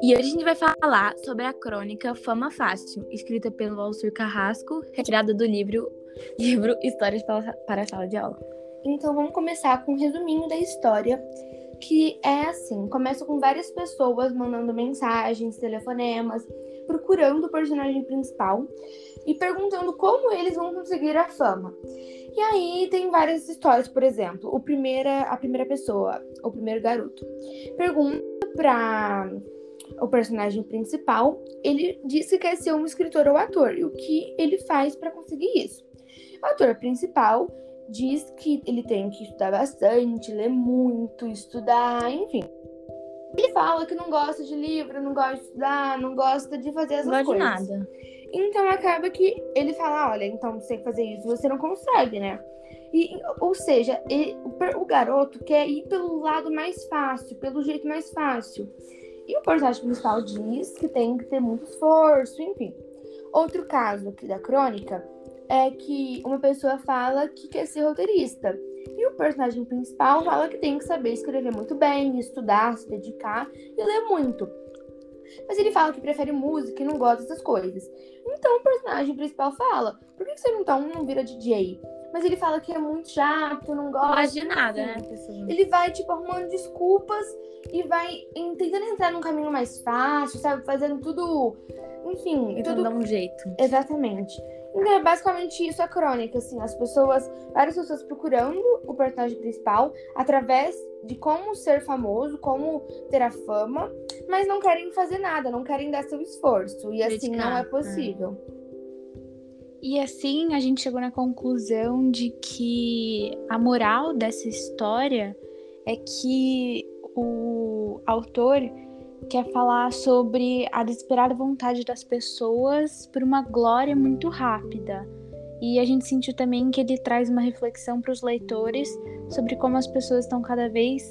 E hoje a gente vai falar sobre a crônica Fama Fácil, escrita pelo Alcir Carrasco, retirada do livro, livro Histórias para a Sala de Aula. Então vamos começar com um resuminho da história, que é assim, começa com várias pessoas mandando mensagens, telefonemas, procurando o personagem principal e perguntando como eles vão conseguir a fama. E aí tem várias histórias, por exemplo, o primeira, a primeira pessoa, o primeiro garoto, pergunta para o personagem principal, ele diz que quer ser um escritor ou ator, e o que ele faz para conseguir isso. O ator principal diz que ele tem que estudar bastante, ler muito, estudar, enfim. Ele fala que não gosta de livro, não gosta de estudar, não gosta de fazer essas não coisas. Não de nada. Então acaba que ele fala, olha, então você tem que fazer isso, você não consegue, né? E, ou seja, ele, o, o garoto quer ir pelo lado mais fácil, pelo jeito mais fácil. E o personagem principal diz que tem que ter muito esforço, enfim. Outro caso aqui da crônica é que uma pessoa fala que quer ser roteirista. E o personagem principal fala que tem que saber escrever muito bem, estudar, se dedicar e ler muito. Mas ele fala que prefere música e não gosta dessas coisas. Então o personagem principal fala: por que você não, tá, não vira DJ? Mas ele fala que é muito chato, não gosta. De nada, né? Ele vai, tipo, arrumando desculpas e vai tentando entrar num caminho mais fácil, sabe? Fazendo tudo. Enfim. Tentando tudo... dar um jeito. Exatamente. Então é basicamente isso a crônica, assim, as pessoas, várias pessoas procurando o personagem principal através de como ser famoso, como ter a fama, mas não querem fazer nada, não querem dar seu esforço. E assim Dedicar, não é possível. É. E assim a gente chegou na conclusão de que a moral dessa história é que o autor quer falar sobre a desesperada vontade das pessoas por uma glória muito rápida. E a gente sentiu também que ele traz uma reflexão para os leitores sobre como as pessoas estão cada vez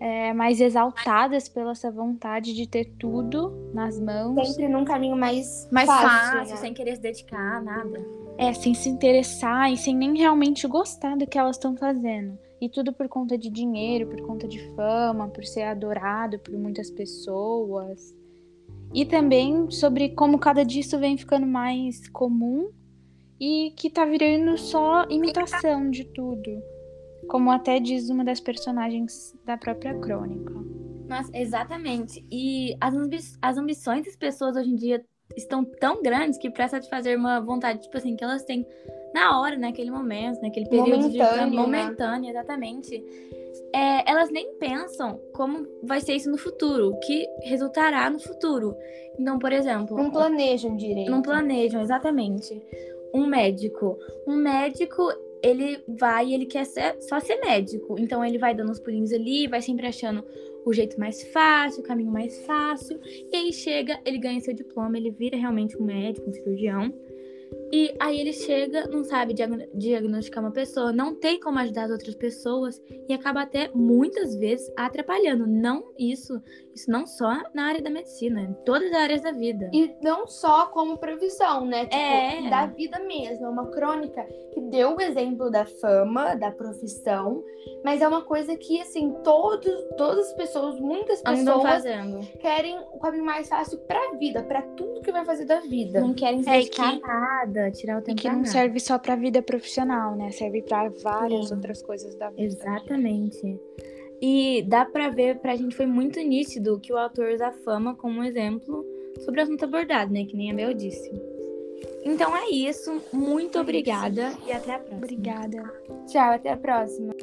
é, mais exaltadas pela essa vontade de ter tudo nas mãos. Sempre num caminho mais, mais fácil, fácil né? sem querer se dedicar a nada. É, sem se interessar e sem nem realmente gostar do que elas estão fazendo. E tudo por conta de dinheiro, por conta de fama, por ser adorado por muitas pessoas. E também sobre como cada dia isso vem ficando mais comum e que tá virando só imitação de tudo. Como até diz uma das personagens da própria crônica. Mas, exatamente. E as, ambi as ambições das pessoas hoje em dia estão tão grandes que para satisfazer uma vontade, tipo assim, que elas têm na hora, naquele momento, naquele período momentâneo, de momentâneo, né? exatamente. É, elas nem pensam como vai ser isso no futuro, o que resultará no futuro. Então, por exemplo. Não planejam direito. Não planejam, exatamente. Um médico. Um médico, ele vai ele quer ser, só ser médico. Então, ele vai dando os pulinhos ali, vai sempre achando o jeito mais fácil, o caminho mais fácil. E aí chega, ele ganha seu diploma, ele vira realmente um médico, um cirurgião. E aí ele chega, não sabe diagnosticar uma pessoa, não tem como ajudar as outras pessoas e acaba até muitas vezes atrapalhando. Não isso, isso não só na área da medicina, em todas as áreas da vida. E não só como profissão, né? Tipo, é. da vida mesmo. É uma crônica que deu o exemplo da fama, da profissão, mas é uma coisa que, assim, todos, todas as pessoas, muitas pessoas querem o caminho mais fácil pra vida, pra tudo que vai fazer da vida. Não querem se é que... nada, tirar o tempo e que não nada. serve só pra vida profissional, né? Serve pra várias Sim. outras coisas da vida. Exatamente. E dá pra ver, pra gente foi muito nítido que o autor usa a fama como um exemplo sobre o assunto abordado, né? Que nem a Bel disse. Então é isso. Muito obrigada e até a próxima. Obrigada. Tchau, até a próxima.